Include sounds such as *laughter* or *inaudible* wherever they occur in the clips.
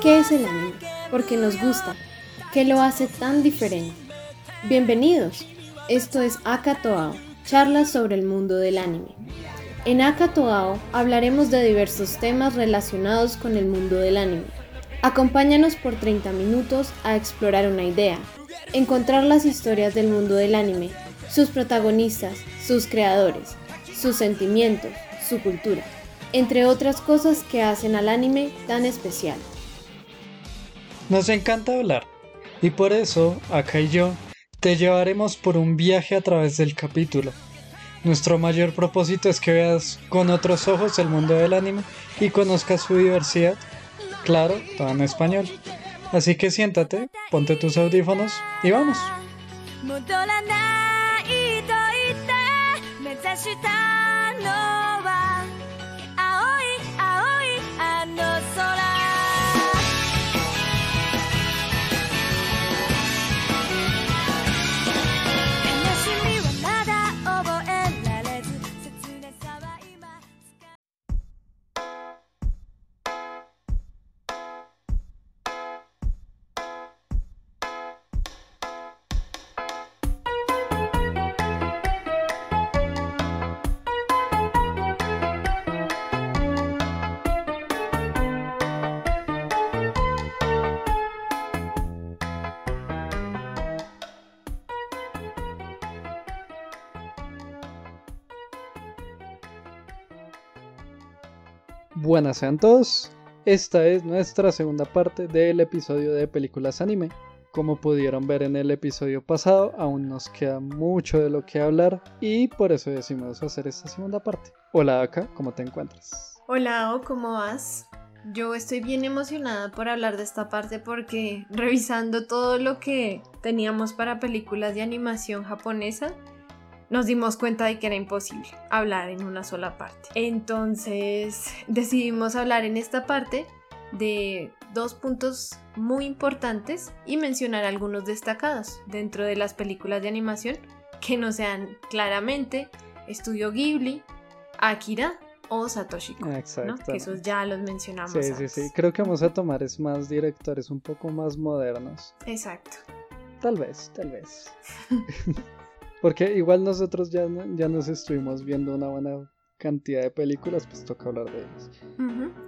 ¿Qué es el anime? Porque nos gusta. ¿Qué lo hace tan diferente? Bienvenidos. Esto es Akatoao, charlas sobre el mundo del anime. En Akatoao hablaremos de diversos temas relacionados con el mundo del anime. Acompáñanos por 30 minutos a explorar una idea, encontrar las historias del mundo del anime, sus protagonistas, sus creadores, sus sentimientos, su cultura, entre otras cosas que hacen al anime tan especial. Nos encanta hablar y por eso, acá y yo, te llevaremos por un viaje a través del capítulo. Nuestro mayor propósito es que veas con otros ojos el mundo del anime y conozcas su diversidad, claro, todo en español. Así que siéntate, ponte tus audífonos y vamos. Buenas sean todos, esta es nuestra segunda parte del episodio de películas anime. Como pudieron ver en el episodio pasado, aún nos queda mucho de lo que hablar y por eso decidimos hacer esta segunda parte. Hola Aka, ¿cómo te encuentras? Hola, ¿cómo vas? Yo estoy bien emocionada por hablar de esta parte porque revisando todo lo que teníamos para películas de animación japonesa, nos dimos cuenta de que era imposible hablar en una sola parte. Entonces decidimos hablar en esta parte de dos puntos muy importantes y mencionar algunos destacados dentro de las películas de animación que no sean claramente Estudio Ghibli, Akira o Satoshi Kon, ¿no? que esos ya los mencionamos. Sí, sí, sí. Creo que vamos a tomar es más directores un poco más modernos. Exacto. Tal vez, tal vez. *laughs* Porque igual nosotros ya, ya nos estuvimos viendo una buena cantidad de películas, pues toca hablar de ellas.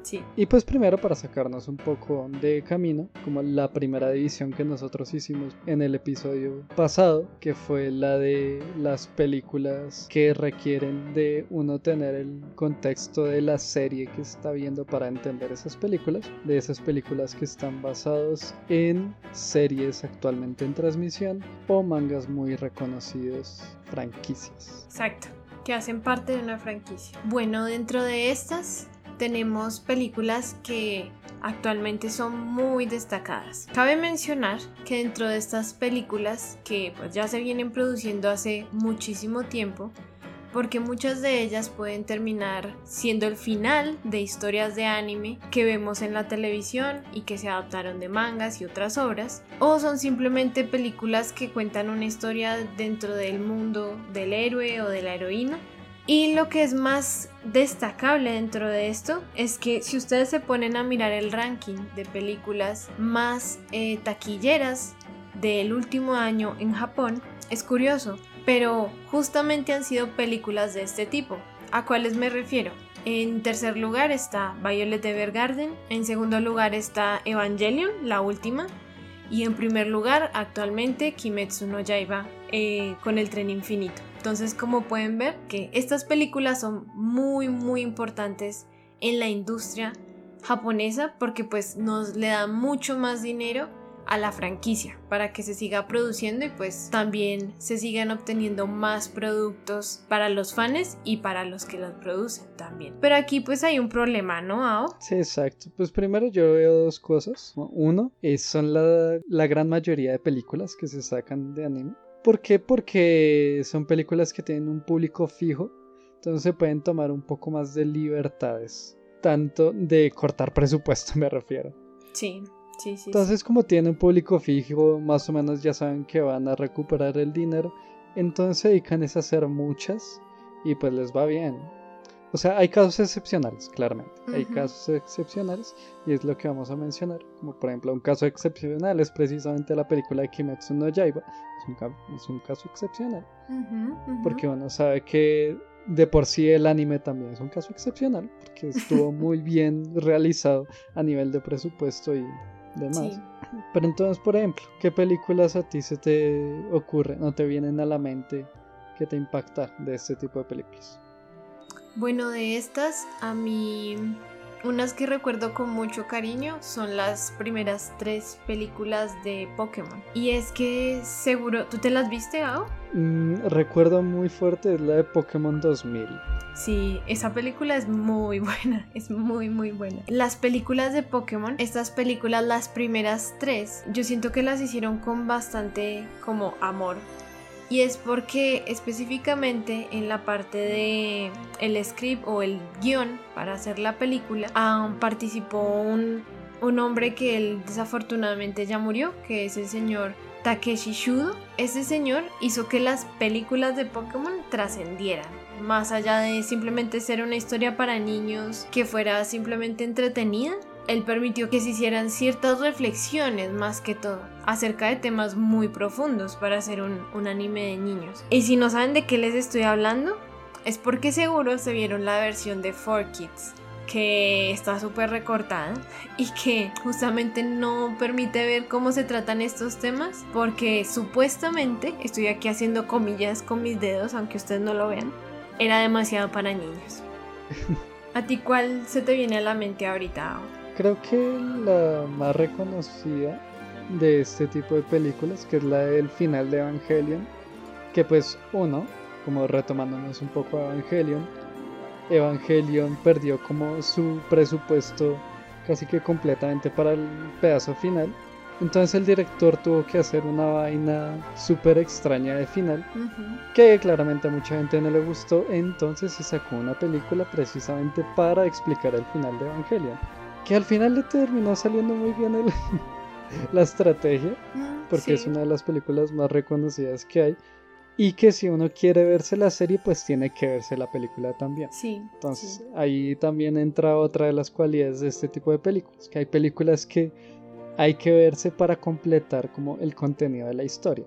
sí. Y pues primero para sacarnos un poco de camino, como la primera división que nosotros hicimos en el episodio pasado, que fue la de las películas que requieren de uno tener el contexto de la serie que está viendo para entender esas películas, de esas películas que están basados en series actualmente en transmisión o mangas muy reconocidos, franquicias. Exacto que hacen parte de una franquicia. Bueno, dentro de estas tenemos películas que actualmente son muy destacadas. Cabe mencionar que dentro de estas películas que pues ya se vienen produciendo hace muchísimo tiempo, porque muchas de ellas pueden terminar siendo el final de historias de anime que vemos en la televisión y que se adaptaron de mangas y otras obras, o son simplemente películas que cuentan una historia dentro del mundo del héroe o de la heroína. Y lo que es más destacable dentro de esto es que si ustedes se ponen a mirar el ranking de películas más eh, taquilleras del último año en Japón, es curioso pero justamente han sido películas de este tipo. ¿A cuáles me refiero? En tercer lugar está Violet Evergarden, en segundo lugar está Evangelion, la última, y en primer lugar actualmente Kimetsu no Yaiba eh, con el tren infinito. Entonces como pueden ver que estas películas son muy muy importantes en la industria japonesa porque pues nos le dan mucho más dinero a la franquicia para que se siga produciendo y pues también se sigan obteniendo más productos para los fans y para los que los producen también. Pero aquí pues hay un problema, ¿no, Ao? Sí, exacto. Pues primero yo veo dos cosas. Uno, es, son la, la gran mayoría de películas que se sacan de anime. ¿Por qué? Porque son películas que tienen un público fijo, entonces se pueden tomar un poco más de libertades, tanto de cortar presupuesto *laughs* me refiero. Sí. Entonces, como tienen público fijo, más o menos ya saben que van a recuperar el dinero. Entonces se dedican a hacer muchas y pues les va bien. o sea, hay casos excepcionales, claramente. Hay casos excepcionales y es lo que vamos a mencionar. Como por ejemplo, un caso excepcional es precisamente la película de Kimetsu no Yaiba. Es un, es un caso excepcional. Porque uno sabe que de por sí el anime también es un caso excepcional. Porque estuvo *laughs* muy bien realizado a nivel de presupuesto y demás. Pero entonces, por ejemplo, ¿qué películas a ti se te ocurre, no te vienen a la mente que te impacta de este tipo de películas? Bueno, de estas, a mí unas que recuerdo con mucho cariño son las primeras tres películas de Pokémon. Y es que seguro, ¿tú te las viste, Ao? Mm, recuerdo muy fuerte la de Pokémon 2000. Sí, esa película es muy *laughs* buena, es muy muy buena. Las películas de Pokémon, estas películas, las primeras tres, yo siento que las hicieron con bastante como amor y es porque específicamente en la parte de el script o el guion para hacer la película ah, participó un, un hombre que desafortunadamente ya murió, que es el señor Takeshi Shudo. Ese señor hizo que las películas de Pokémon trascendieran, más allá de simplemente ser una historia para niños que fuera simplemente entretenida él permitió que se hicieran ciertas reflexiones más que todo acerca de temas muy profundos para hacer un, anime de niños. Y si no saben de qué les estoy hablando, es porque seguro se vieron la versión de 4Kids que está súper recortada y que justamente no permite ver cómo se tratan estos temas porque supuestamente, estoy aquí haciendo comillas con mis dedos aunque ustedes no lo vean, era demasiado para niños. *laughs* ¿A ti cuál se te viene a la mente ahorita? creo que la más reconocida de este tipo de películas, que es la del final de Evangelion, que pues uno, como retomándonos un poco a Evangelion, Evangelion perdió como su presupuesto casi que completamente para el pedazo final. Entonces el director tuvo que hacer una vaina súper extraña de final, que claramente a mucha gente no le gustó, entonces se sacó una película precisamente para explicar el final de Evangelion que al final le terminó saliendo muy bien *laughs* la estrategia, mm, porque es una de las películas más reconocidas que hay. Y que si uno quiere verse la serie, pues tiene que verse la película también. Sí. Entonces ahí también entra otra de las cualidades de este tipo de películas, que hay películas que hay que verse para completar como el contenido de la historia.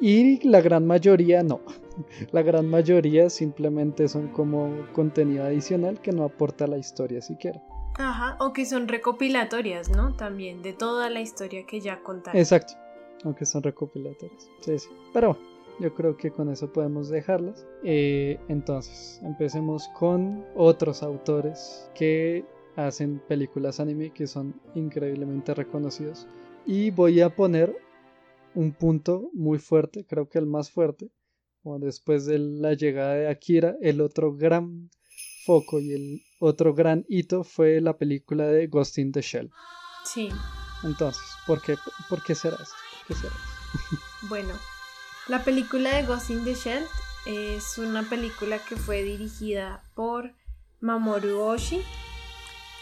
Y la gran mayoría no. *laughs* La gran mayoría simplemente son como contenido adicional que no aporta a la historia siquiera. Ajá, o que son recopilatorias, ¿no? También, de toda la historia que ya contaron. Exacto, aunque son recopilatorias. Sí, sí. Pero bueno, yo creo que con eso podemos dejarlas. Eh, entonces, empecemos con otros autores que hacen películas anime que son increíblemente reconocidos. Y voy a poner un punto muy fuerte, creo que el más fuerte, o después de la llegada de Akira, el otro gran foco y el otro gran hito fue la película de Ghost in the Shell. Sí. Entonces, ¿por qué, por qué será esto? *laughs* bueno, la película de Ghost in the Shell es una película que fue dirigida por Mamoru Oshii.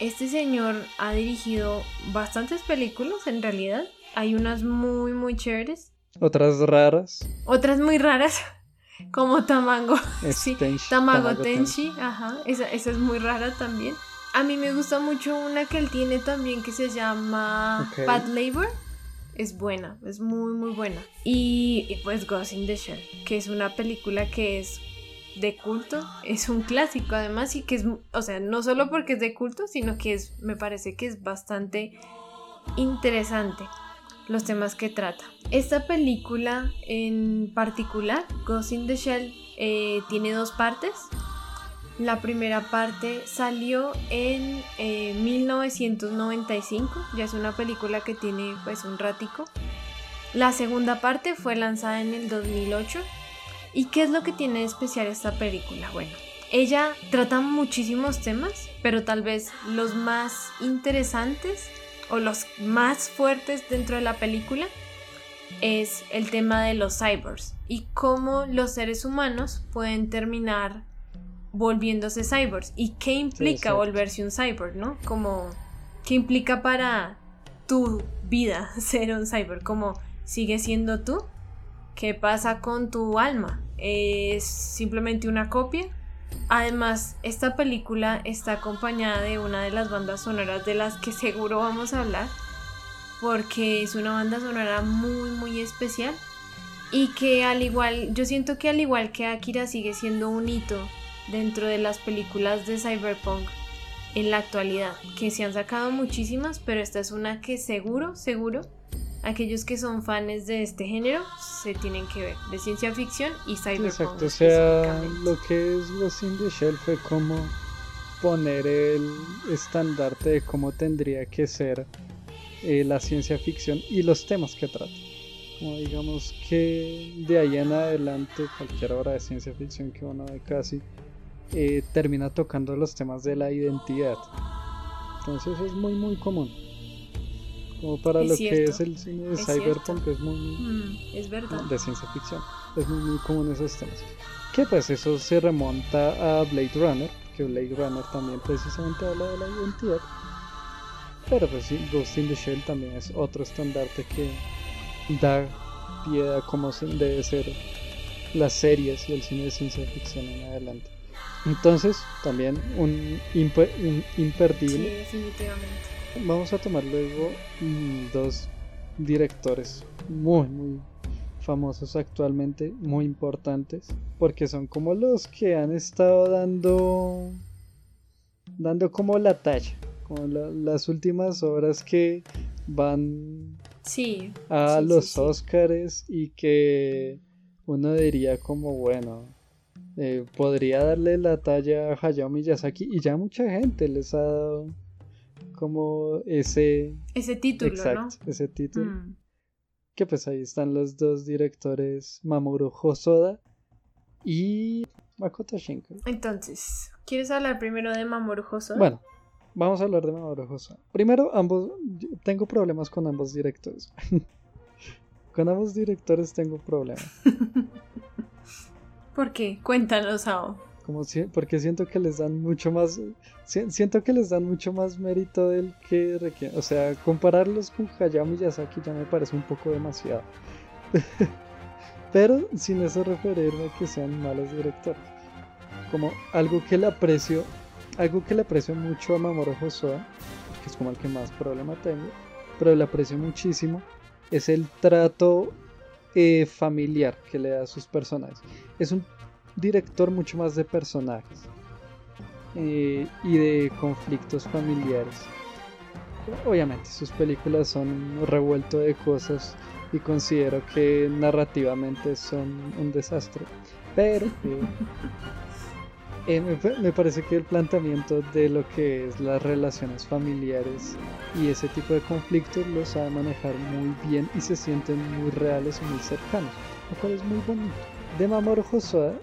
Este señor ha dirigido bastantes películas en realidad. Hay unas muy, muy chéveres. Otras raras. Otras muy raras. *laughs* Como Tamango. sí, Tamago, Tenshi. Ajá. Esa, esa, es muy rara también. A mí me gusta mucho una que él tiene también que se llama Bad Labor. Es buena, es muy, muy buena. Y, pues Ghost in the Shell, que es una película que es de culto, es un clásico además y que es, o sea, no solo porque es de culto, sino que es, me parece que es bastante interesante los temas que trata. Esta película en particular, Ghost in the Shell, eh, tiene dos partes. La primera parte salió en 1995, eh, ya es una película que tiene pues un ratico. La segunda parte fue lanzada en el 2008. ¿Y qué es lo que tiene de especial esta película? Bueno, ella trata muchísimos temas, pero tal vez los más interesantes o los más fuertes dentro de la película es el tema de los cyborgs y cómo los seres humanos pueden terminar volviéndose cyborgs y qué implica volverse un cyborg, ¿no? Como qué implica para tu vida *laughs* ser un cyborg, como sigue siendo tú, qué pasa con tu alma, es simplemente una copia. Además, esta película está acompañada de una de las bandas sonoras de las que seguro vamos a hablar, porque es una banda sonora muy, muy especial. Y que al igual, yo siento que al igual que Akira sigue siendo un hito dentro de las películas de cyberpunk en la actualidad, que se han sacado muchísimas, pero esta es una que seguro, seguro, aquellos que son fans de este género se tienen que ver, de ciencia ficción y cyberpunk. Exacto, o sea, lo que es los in the Shell fue como poner el estandarte de cómo tendría que ser eh, la ciencia ficción y los temas que trata. Como digamos que de ahí en adelante, cualquier obra de ciencia ficción que uno ve casi eh, termina tocando los temas de la identidad. Entonces es muy muy común. Como para lo que es el cine de cyberpunk es muy, mm, es verdad. de ciencia ficción. Es muy muy común esos temas. Que pues eso se remonta a Blade Runner, que Blade Runner también precisamente habla de la identidad. Pero pues sí, Ghost in the Shell también es otro estandarte que da pie a cómo debe ser las series y el cine de ciencia ficción en adelante. Entonces, también un, imperdible. definitivamente. Vamos a tomar luego mm, dos directores muy, muy famosos actualmente, muy importantes, porque son como los que han estado dando, dando como la talla, como las últimas obras que van sí, a los Oscars y que uno diría como bueno eh, podría darle la talla a Hayao Miyazaki y ya mucha gente les ha dado como ese ese título, exacto, ese título. Mm. Que pues ahí están los dos directores Mamoru Hosoda y Makoto Shinkai. Entonces, ¿quieres hablar primero de Mamoru Hosoda? Bueno, vamos a hablar de Mamoru Hosoda. Primero, ambos tengo problemas con ambos directores. *laughs* con ambos directores tengo problemas. *laughs* ¿Por qué? Cuéntanos, Sao. Porque siento que les dan mucho más siento que les dan mucho más mérito del que requieren. O sea, compararlos con Hayao Miyazaki ya me parece un poco demasiado. *laughs* Pero sin eso referirme a que sean malos directores. Como algo que le aprecio, algo que le aprecio mucho a Mamoru Hosoda, que es como el que más problema tengo, pero le aprecio muchísimo, es el trato eh, familiar que le da a sus personajes. Es un director mucho más de personajes eh, y de conflictos familiares. Obviamente sus películas son revuelto de cosas y considero que narrativamente son un desastre. Pero eh, *laughs* eh, me, parece que el planteamiento de lo que es las relaciones familiares y ese tipo de conflictos lo sabe manejar muy bien y se sienten muy reales y muy cercanos, lo cual es muy bonito. De Mamoru Hosoda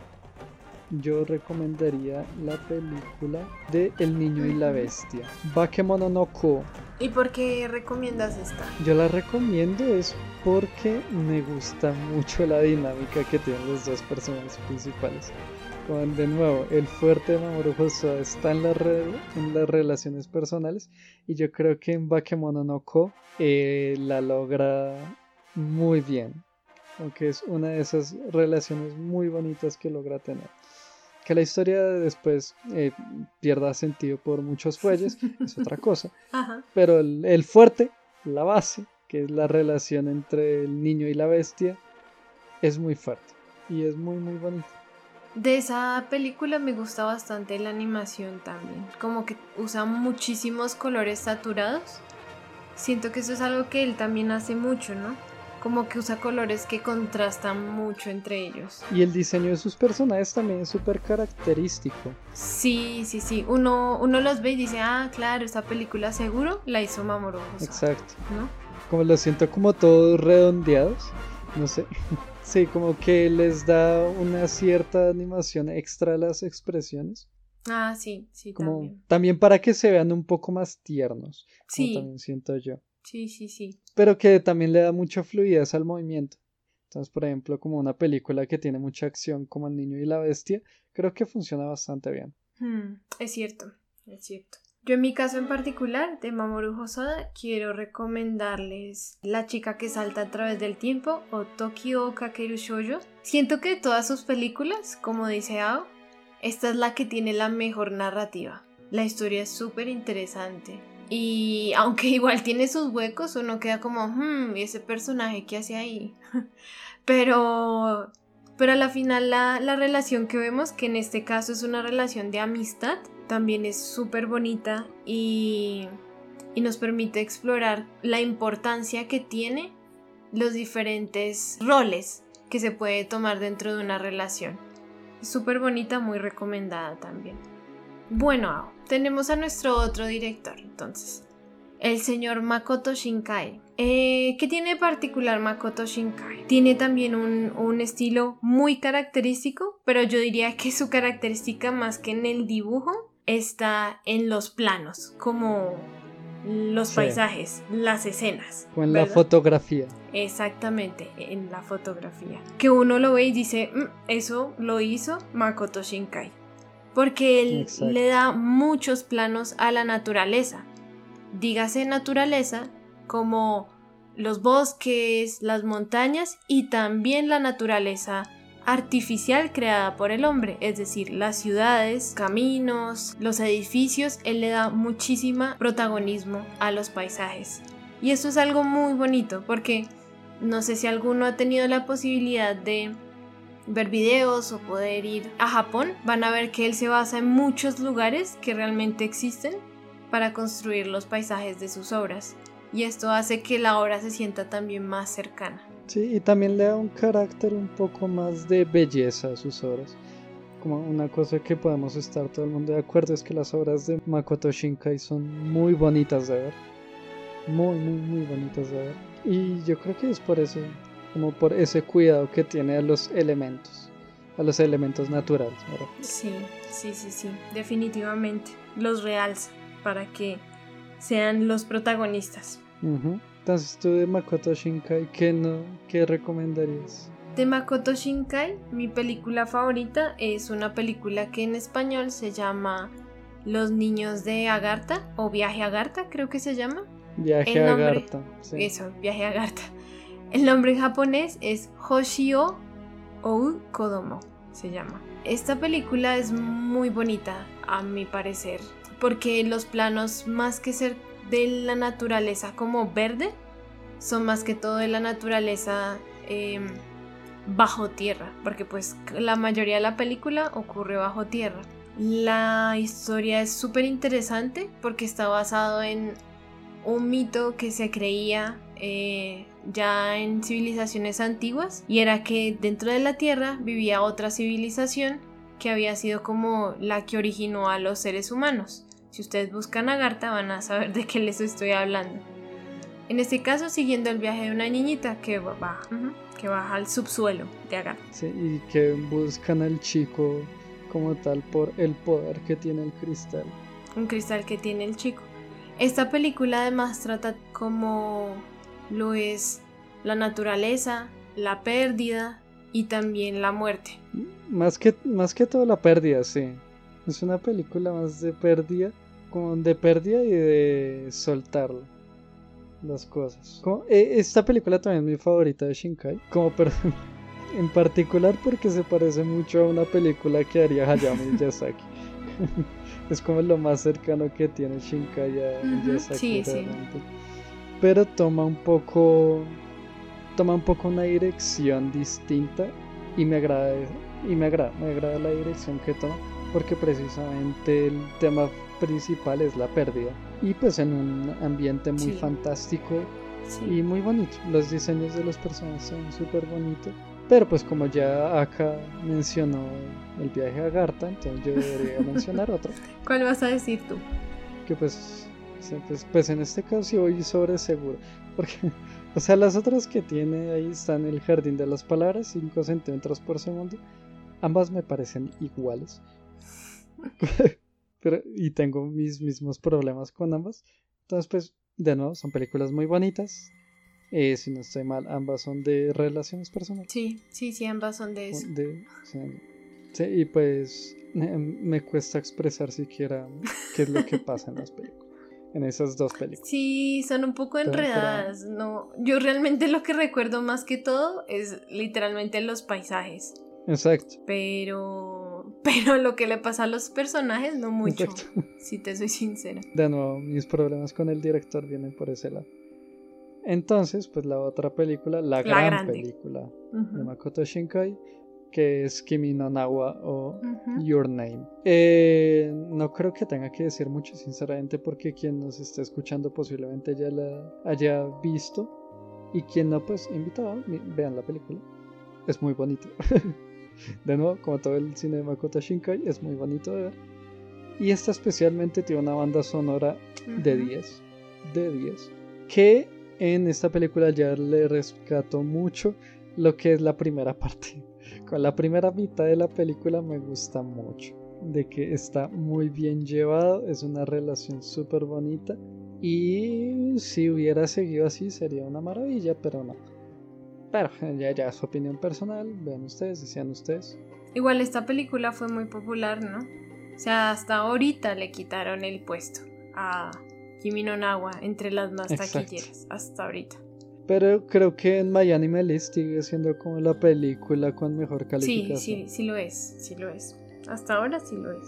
yo recomendaría la película de El niño y la bestia, Bakemono no Ko. ¿Y por qué recomiendas esta? Yo la recomiendo es porque me gusta mucho la dinámica que tienen los dos personajes principales de nuevo, el fuerte de Mamoru Hosoda está en, la en las relaciones personales y yo creo que en Bakemono no Ko eh, la logra muy bien. Aunque es una de esas relaciones muy bonitas que logra tener. Que la historia después eh, pierda sentido por muchos fuelles *laughs* es otra cosa. Pero el, el fuerte, la base, que es la relación entre el niño y la bestia, es muy fuerte y es muy muy bonito. De esa película me gusta bastante la animación también, como que usa muchísimos colores saturados. Siento que eso es algo que él también hace mucho, ¿no? Como que usa colores que contrastan mucho entre ellos. Y el diseño de sus personajes también es súper característico. Sí, sí, sí. Uno, uno los ve y dice, ah, claro, esta película seguro la hizo Mamoru Exacto. ¿No? Como lo siento como todos redondeados. No sé. *laughs* Sí, como que les da una cierta animación extra a las expresiones. Ah, sí, sí, como, también. También para que se vean un poco más tiernos. Sí. también siento yo. Sí, sí, sí. Pero que también le da mucha fluidez al movimiento. Entonces, por ejemplo, como una película que tiene mucha acción como El niño y la bestia, creo que funciona bastante bien. Hmm, es cierto, es cierto. Yo en mi caso en particular, de Mamoru Hosoda, quiero recomendarles La chica que salta a través del tiempo o Tokyo Kakeru Shoujo. Siento que todas sus películas, como dice Ao, esta es la que tiene la mejor narrativa. La historia es súper interesante. Y aunque *laughs* igual tiene sus huecos, uno queda como, hmm, ¿y ese personaje qué hace ahí? *laughs* pero, pero a la final la, la relación que vemos, que en este caso es una relación de amistad, también es súper bonita y, y nos permite explorar la importancia que tiene los diferentes roles que se puede tomar dentro de una relación. Es súper bonita, muy recomendada también. Bueno, tenemos a nuestro otro director, entonces, el señor Makoto Shinkai. Eh, ¿Qué tiene de particular Makoto Shinkai? Tiene también un, un, estilo muy característico, pero yo diría que su característica más que en el dibujo está en los planos, como los paisajes, las escenas. O en la fotografía. Exactamente, en la fotografía. Que uno lo ve y dice, mm, eso lo hizo Makoto Shinkai. Porque él le da muchos planos a la naturaleza. Dígase naturaleza como los bosques, las montañas y también la naturaleza artificial creada por el hombre, es decir, las ciudades, caminos, los edificios, él le da muchísima protagonismo a los paisajes. Y eso es algo muy bonito porque no sé si alguno ha tenido la posibilidad de ver videos o poder ir a Japón, van a ver que él se basa en muchos lugares que realmente existen para construir los paisajes de sus obras. Y esto hace que la obra se sienta también más cercana. Sí, y también le da un carácter un poco más de belleza a sus obras. Como una cosa que podemos estar todo el mundo de acuerdo es que las obras de Makoto Shinkai son muy bonitas de ver. Muy, muy, muy bonitas de ver. Y yo creo que es por eso, como por ese cuidado que tiene a los elementos, a los elementos naturales. ¿verdad? Sí, sí, sí, sí, definitivamente. Los realza para que sean los protagonistas. Entonces tú de Makoto Shinkai, ¿qué, no, qué recomendarías? De Makoto Shinkai, mi película favorita es una película que en español se llama Los niños de Agartha o Viaje a Agartha, creo que se llama. Viaje a Agartha. Sí. Eso, Viaje a Agartha. El nombre en japonés es Hoshio Ou Kodomo, se llama. Esta película es muy bonita, a mi parecer, porque los planos, más que ser de la naturaleza como verde son más que todo de la naturaleza em, bajo tierra, porque pues la mayoría de la película ocurre bajo tierra. La historia es súper interesante porque está basado en un mito que se creía eh, ya en civilizaciones antiguas y era que dentro de la Tierra vivía otra civilización que había sido como la que originó a los seres humanos. Si ustedes buscan Agartha van a saber de qué les estoy hablando. En este caso, siguiendo el viaje de una niñita que baja, que baja al subsuelo de Agartha. Sí, y que buscan al chico como tal por el poder que tiene el cristal. Un cristal que tiene el chico. Esta película además trata como lo es la naturaleza, la pérdida y también la muerte. Más que, más que todo la pérdida, sí. Es una película más de pérdida de pérdida y de soltar las cosas. Eh, esta película también es mi favorita de Shinkai, como *laughs* en particular porque se parece mucho a una película que haría Hayao *laughs* Miyazaki. *laughs* es como lo más cercano que tiene Shinkai a Miyazaki. Pero toma un poco toma un poco una dirección distinta y me agrada y me agrada, me agrada la dirección que toma porque precisamente el tema principal es la pérdida. Y pues en un ambiente muy fantástico y muy bonito. Los diseños de los personajes son súper bonitos. Pero pues como ya acá mencionó el viaje a Garta, entonces yo debería mencionar otro. *laughs* ¿Cuál vas a decir tú? Que pues, pues, pues, en este caso sí voy sobre seguro. Porque, *laughs* o sea, las otras que tiene ahí están el Jardín de las Palabras, 5 centímetros por segundo. Ambas me parecen iguales. *laughs* y tengo mis mismos problemas con ambas. Entonces, pues, de nuevo, son películas muy bonitas. Eh, si no estoy mal, ambas son de relaciones personales. Sí, sí, sí, ambas son de eso. sí, y pues me, cuesta expresar siquiera qué es lo que pasa en las películas. En esas dos películas. Sí, son un poco enredadas, ¿no? Yo realmente lo que recuerdo más que todo es literalmente los paisajes. Exacto. Pero *laughs* pero lo que le pasa a los personajes no mucho, *laughs* si te soy sincera. De nuevo, mis problemas con el director vienen por ese lado. Entonces, pues la otra película, la, gran película de Makoto Shinkai, que es Kimi no Nawa o Your Name. Eh, no creo que tenga que decir mucho, sinceramente, porque quien nos está escuchando posiblemente ya la haya visto. Y quien no, pues invitado, vean la película. Es muy bonito. *laughs* de nuevo, como todo el cine de Makoto Shinkai, es muy bonito de ver. Y esta especialmente tiene una banda sonora de 10. De 10. Que en esta película ya le rescato mucho lo que es la primera *laughs* parte. Con la primera mitad de la película me gusta mucho. De que está muy bien llevado, es una relación súper bonita. Y si hubiera seguido así sería una maravilla, pero no. Pero ya, ya es opinión personal, vean ustedes, decían ustedes. Igual esta película fue muy popular, ¿no? O sea, hasta ahorita le quitaron el puesto a Kimi no Nawa entre las más taquilleras, hasta ahorita. Pero creo que en Miami Melis sigue siendo como la película con mejor calificación. Sí, sí, sí lo es, sí lo es. Hasta ahora sí lo es.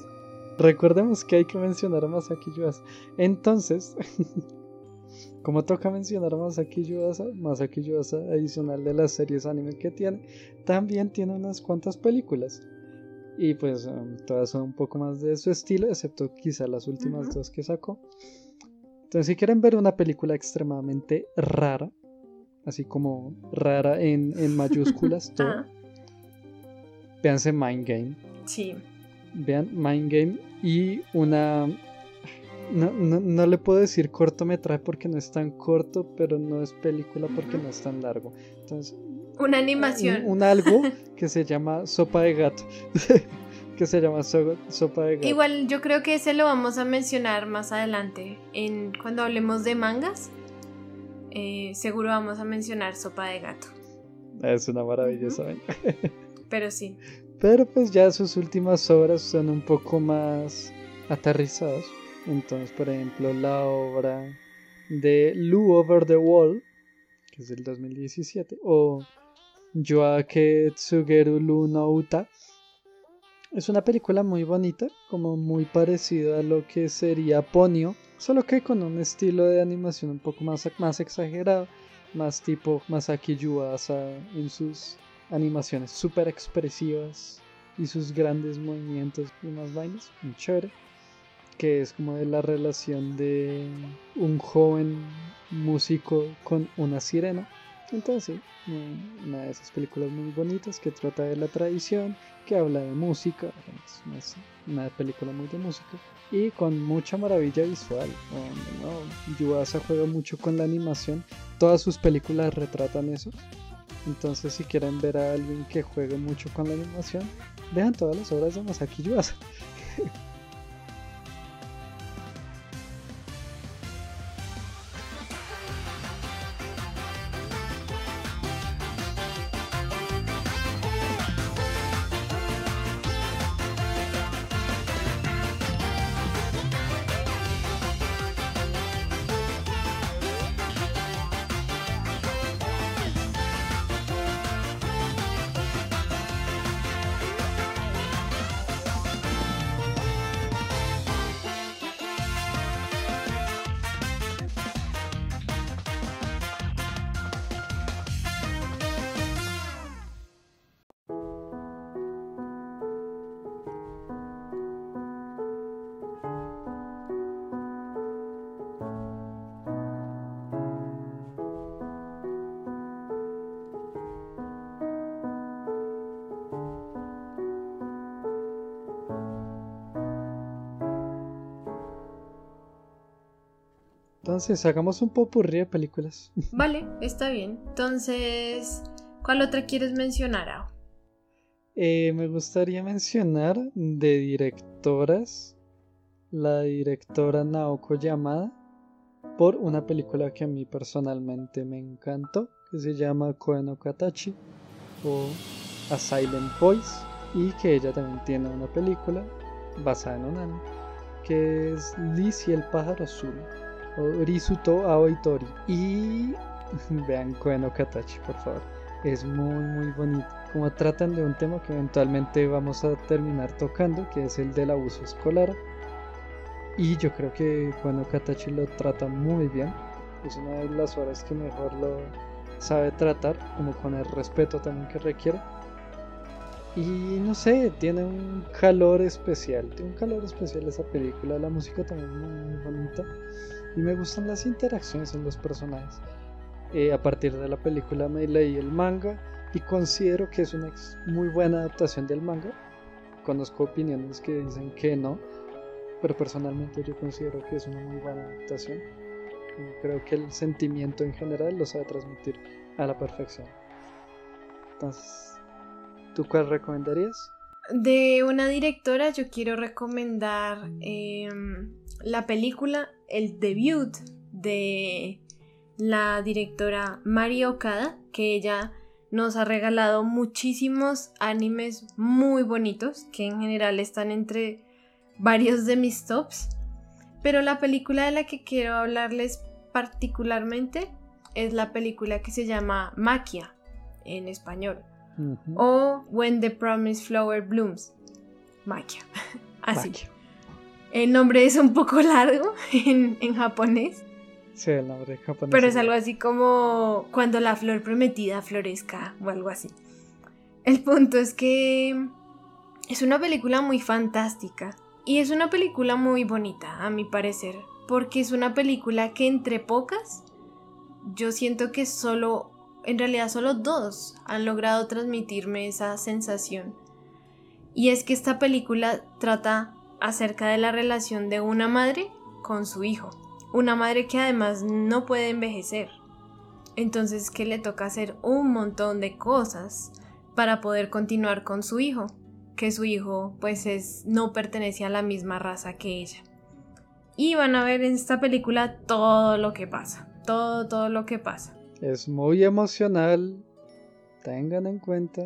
Recordemos que hay que mencionar a Masaki Yuasa. Entonces, *laughs* como toca mencionar a Masaki Yuasa, Masaki Yuasa, adicional de las series anime que tiene, también tiene unas cuantas películas. Y pues em, todas son un poco más de su estilo, excepto quizá las últimas dos que sacó. Entonces, si quieren ver una película extremadamente rara, así como rara en, mayúsculas, *laughs* todo. Ah. Véanse Mind Game. Sí. Vean Mind Game y una. No, le puedo decir cortometraje porque no es tan corto, pero no es película porque no es tan largo. Entonces. Una animación. Un, algo *laughs* que se llama Sopa de Gato. *laughs* que se llama Sopa de Gato. Igual yo creo que ese lo vamos a mencionar más adelante en cuando hablemos de mangas. Eh, seguro vamos a mencionar Sopa de Gato. Es una maravilla, *laughs* Pero sí. Pero pues ya sus últimas obras son un poco más aterrizadas. Entonces, por ejemplo, la obra de Lu Over the Wall, que es del 2017, o Yoake Tsugeru Lu no Uta. Es una película muy bonita, como muy parecida a lo que sería Ponyo, solo que con un estilo de animación un poco más, más exagerado, más tipo Masaki Yuasa en sus animaciones súper expresivas y sus grandes movimientos y más vainas, muy chévere, que es como de la relación de un joven músico con una sirena. Entonces, una de esas películas muy bonitas que trata de la tradición, que habla de música, una película muy de música y con mucha maravilla visual. Yuasa juega mucho con la animación, todas sus películas retratan eso. Entonces, si quieren ver a alguien que juegue mucho con la animación, vean todas las obras de Masaki Yuasa. *laughs* Entonces, hagamos un popurrí de películas. *laughs* Vale, está bien. Entonces, ¿cuál otra quieres mencionar, Ao? Eh, me gustaría mencionar de directoras la directora Naoko Yamada por una película que a mí personalmente me encantó, que se llama Koen Katachi o A Silent Voice y que ella también tiene una película basada en un anime que es Liz y el pájaro azul Risuto Aoitori. Y *laughs* vean Koen Katachi, por favor. es muy muy bonito. Como tratan de un tema que eventualmente vamos a terminar tocando, que es el del abuso escolar. Y yo creo que bueno, Katachi lo trata muy bien. Es una de las horas que mejor lo sabe tratar, como con el respeto también que requiere. Y no sé, tiene un calor especial, tiene un calor especial esa película, la música también es muy, bonita y me gustan las interacciones en los personajes. Eh, a partir de la película me leí el manga y considero que es una muy buena adaptación del manga. Conozco opiniones que dicen que no, pero personalmente yo considero que es una muy buena adaptación. Creo que el sentimiento en general lo sabe transmitir a la perfección. Entonces, ¿Tú cuál recomendarías? De una directora yo quiero recomendar em, la película El Debut de la directora Mari Okada, que ella nos ha regalado muchísimos animes muy bonitos, que en general están entre varios de mis tops. Pero la película de la que quiero hablarles particularmente es la película que se llama Maquia en español o When the Promised Flower Blooms. Maquia. *laughs* Así. El nombre es un poco *laughs* largo en, japonés. Sí, el nombre japonés. Pero es algo así como cuando la flor prometida florezca o algo así. El punto es que es una película muy fantástica y es una película muy bonita, a mi parecer, porque es una película que entre pocas yo siento que solo en realidad solo dos han logrado transmitirme esa sensación. Y es que esta película trata acerca de la relación de una madre con su hijo. Una madre que además no puede envejecer. Entonces que le toca hacer un montón de cosas para poder continuar con su hijo. Que su hijo pues es, no pertenece a la misma raza que ella. Y van a ver en esta película todo lo que pasa. Todo, todo lo que pasa. Es muy emocional. Tengan en cuenta.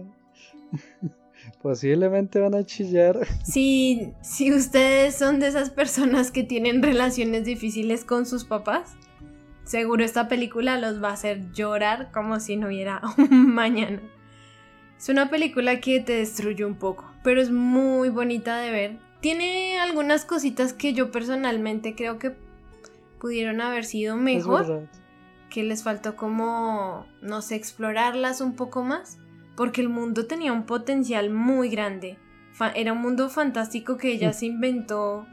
*laughs* Posiblemente van a chillar. *laughs* Si, si ustedes son de esas personas que tienen relaciones difíciles con sus papás, seguro esta película los va a hacer llorar como si no hubiera *laughs* un mañana. Es una película que te destruye un poco, pero es muy bonita de ver. Tiene algunas cositas que yo personalmente creo que pudieron haber sido mejor que les faltó como, no sé, explorarlas un poco más, porque el mundo tenía un potencial muy grande. era un mundo fantástico que ella se inventó,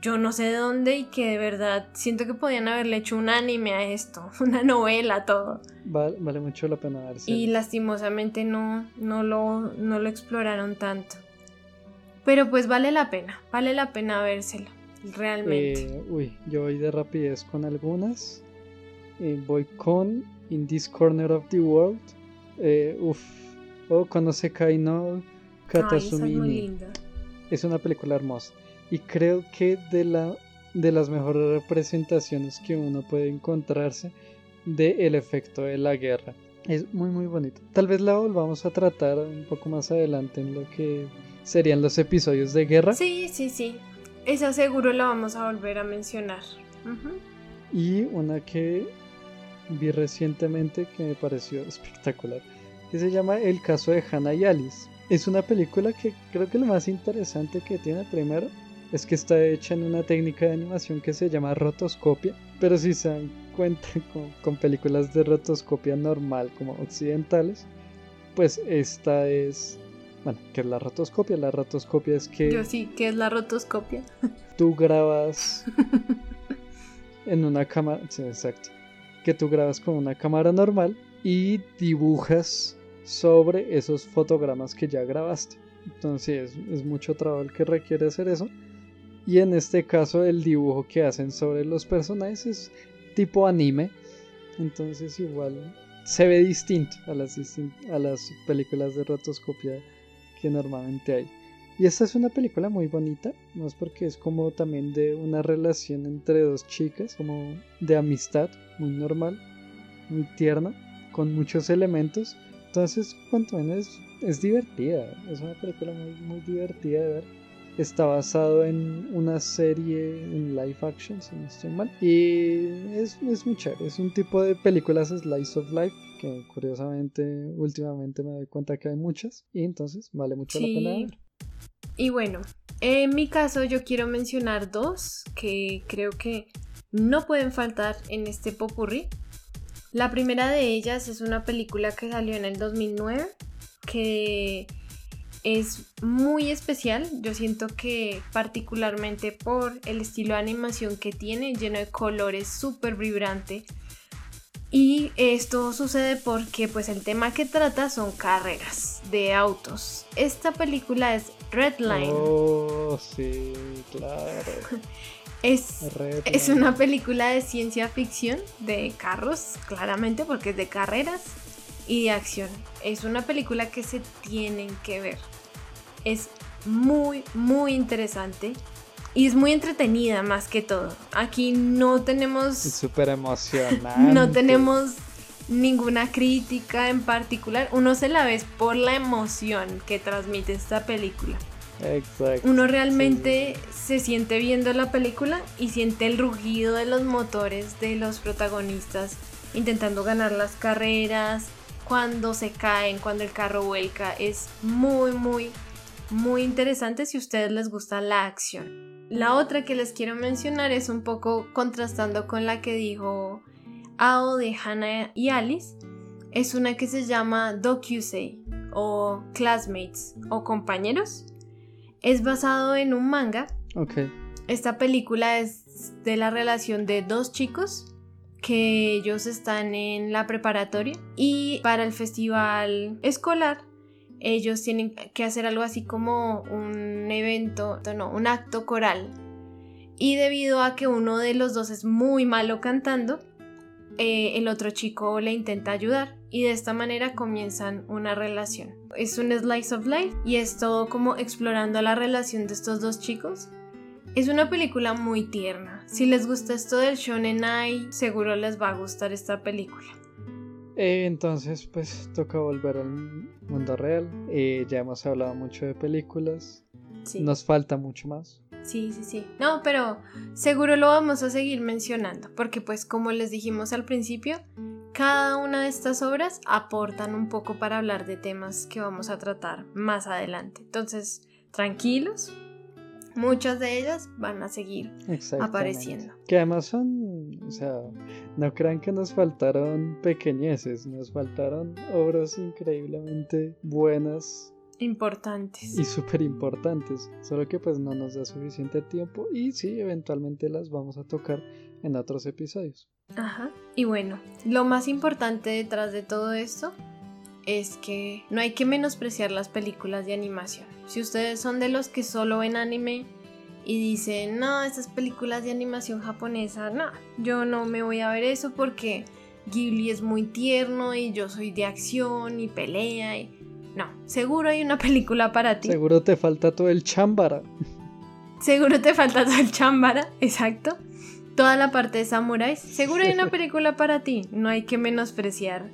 yo no sé de dónde, y que de verdad siento que podían haberle hecho un anime a esto, *laughs* una novela, todo. Vale, vale mucho la pena verse. Y lastimosamente no, no, lo, no lo exploraron tanto. Pero pues vale la pena, vale la pena vérselo, realmente. Eh, uy, yo voy de rapidez con algunas voy con In This Corner of the World. Eh, uf, o cuando se cae no Katasumi. es, una película hermosa. Y creo que de, la, de las mejores representaciones que uno puede encontrarse del el efecto de la guerra. Es muy muy bonito. Tal vez la volvamos a tratar un poco más adelante en lo que serían los episodios de guerra. Sí, sí, sí. Esa seguro la vamos a volver a mencionar. Y una que vi recientemente que me pareció espectacular, que se llama El caso de Hannah y Alice. Es una película que creo que lo más interesante que tiene primero es que está hecha en una técnica de animación que se llama rotoscopia, pero si se dan cuenta *laughs* con, películas de rotoscopia normal como occidentales, pues esta es bueno, ¿qué es la rotoscopia? La rotoscopia es que... Yo sí, ¿qué es la rotoscopia? *laughs* Tú grabas en una cámara... Sí, exacto que tú grabas con una cámara normal y dibujas sobre esos fotogramas que ya grabaste. Entonces es, mucho trabajo el que requiere hacer eso. Y en este caso el dibujo que hacen sobre los personajes es tipo anime. Entonces igual se ve distinto a las, a las películas de rotoscopia que normalmente hay. Y esta es una película muy bonita, más porque es como también de una relación entre dos chicas, como de amistad, muy normal, muy tierna, con muchos elementos. Entonces, cuanto menos es, divertida, es una película muy, muy divertida de ver. está basado en una serie en live action, si no estoy mal. Y es, es muy chévere, es un tipo de películas slice of life que curiosamente últimamente me doy cuenta que hay muchas y entonces vale mucho la pena ver. Y bueno, en mi caso yo quiero mencionar dos que creo que no pueden faltar en este popurrí. La primera de ellas es una película que salió en el 2009 que es muy especial. Yo siento que particularmente por el estilo de animación que tiene, lleno de colores, súper vibrante. Y esto sucede porque pues el tema que trata son carreras de autos. Esta película es Redline. Oh, sí, claro. *laughs* Es, es una película de ciencia ficción, de carros, claramente, porque es de carreras y de acción. Es una película que se tienen que ver. Es muy, muy interesante y es muy entretenida más que todo. Aquí no tenemos... Súper *laughs* emocionante. No tenemos ninguna crítica en particular. Uno se la ve por la emoción que transmite esta película. Exacto. Uno realmente se siente viendo la película y siente el rugido de los motores de los protagonistas intentando ganar las carreras, cuando se caen, cuando el carro vuelca. Es muy, muy, muy interesante si a ustedes les gusta la acción. La otra que les quiero mencionar es un poco contrastando con la que dijo Ao de Hannah y Alice. Es una que se llama Docusei o Classmates o Compañeros. Es basado en un manga. Ok. Esta película es de la relación de dos chicos que ellos están en la preparatoria y para el festival escolar ellos tienen que hacer algo así como un evento, no, un acto coral. Y debido a que uno de los dos es muy malo cantando, eh, el otro chico le intenta ayudar y de esta manera comienzan una relación. Es un slice of life y es todo como explorando la relación de estos dos chicos. Es una película muy tierna. Si les gusta esto del shonen ai, seguro les va a gustar esta película. Eh, entonces, pues toca volver al mundo real. Eh, ya hemos hablado mucho de películas. Nos falta mucho más. Sí, sí, sí. No, pero seguro lo vamos a seguir mencionando, porque pues como les dijimos al principio, cada una de estas obras aportan un poco para hablar de temas que vamos a tratar más adelante. Entonces, tranquilos, muchas de ellas van a seguir apareciendo. Que además son, o sea, no crean que nos faltaron pequeñeces, nos faltaron obras increíblemente buenas. Importantes. Y súper importantes, solo que pues no nos da suficiente tiempo y sí, eventualmente las vamos a tocar en otros episodios. Ajá. Y bueno, lo más importante detrás de todo esto es que no hay que menospreciar las películas de animación. Si ustedes son de los que solo ven anime y dicen, no, esas películas de animación japonesa, no, yo no me voy a ver eso porque Ghibli es muy tierno y yo soy de acción y pelea y... No, seguro hay una película para ti. Seguro te falta todo el chambara. Seguro te falta todo el chambara, exacto. Toda la parte de samuráis. Seguro hay una *laughs* película para ti. No hay que menospreciar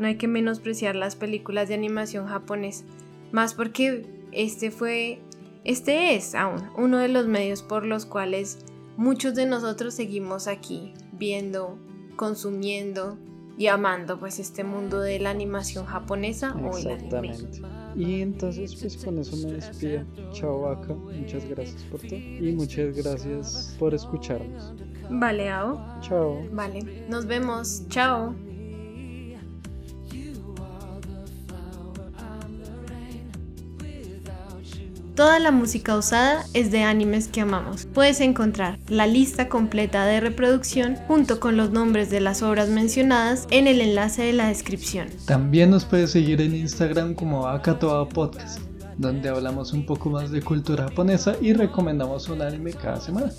no hay que menospreciar las películas de animación japonesa, más porque este fue, este es aún uno de los medios por los cuales muchos de nosotros seguimos aquí viendo, consumiendo y amando pues este mundo de la animación japonesa o el anime. Y entonces pues con eso me despido. Chao vaca, muchas gracias por todo y muchas gracias por escucharnos. Vale, Ao. Chao. Vale, nos vemos. Chao. Toda la música usada es de animes que amamos. Puedes encontrar la lista completa de reproducción junto con los nombres de las obras mencionadas en el enlace de la descripción. También nos puedes seguir en Instagram como Akatoa Podcast, donde hablamos un poco más de cultura japonesa y recomendamos un anime cada semana.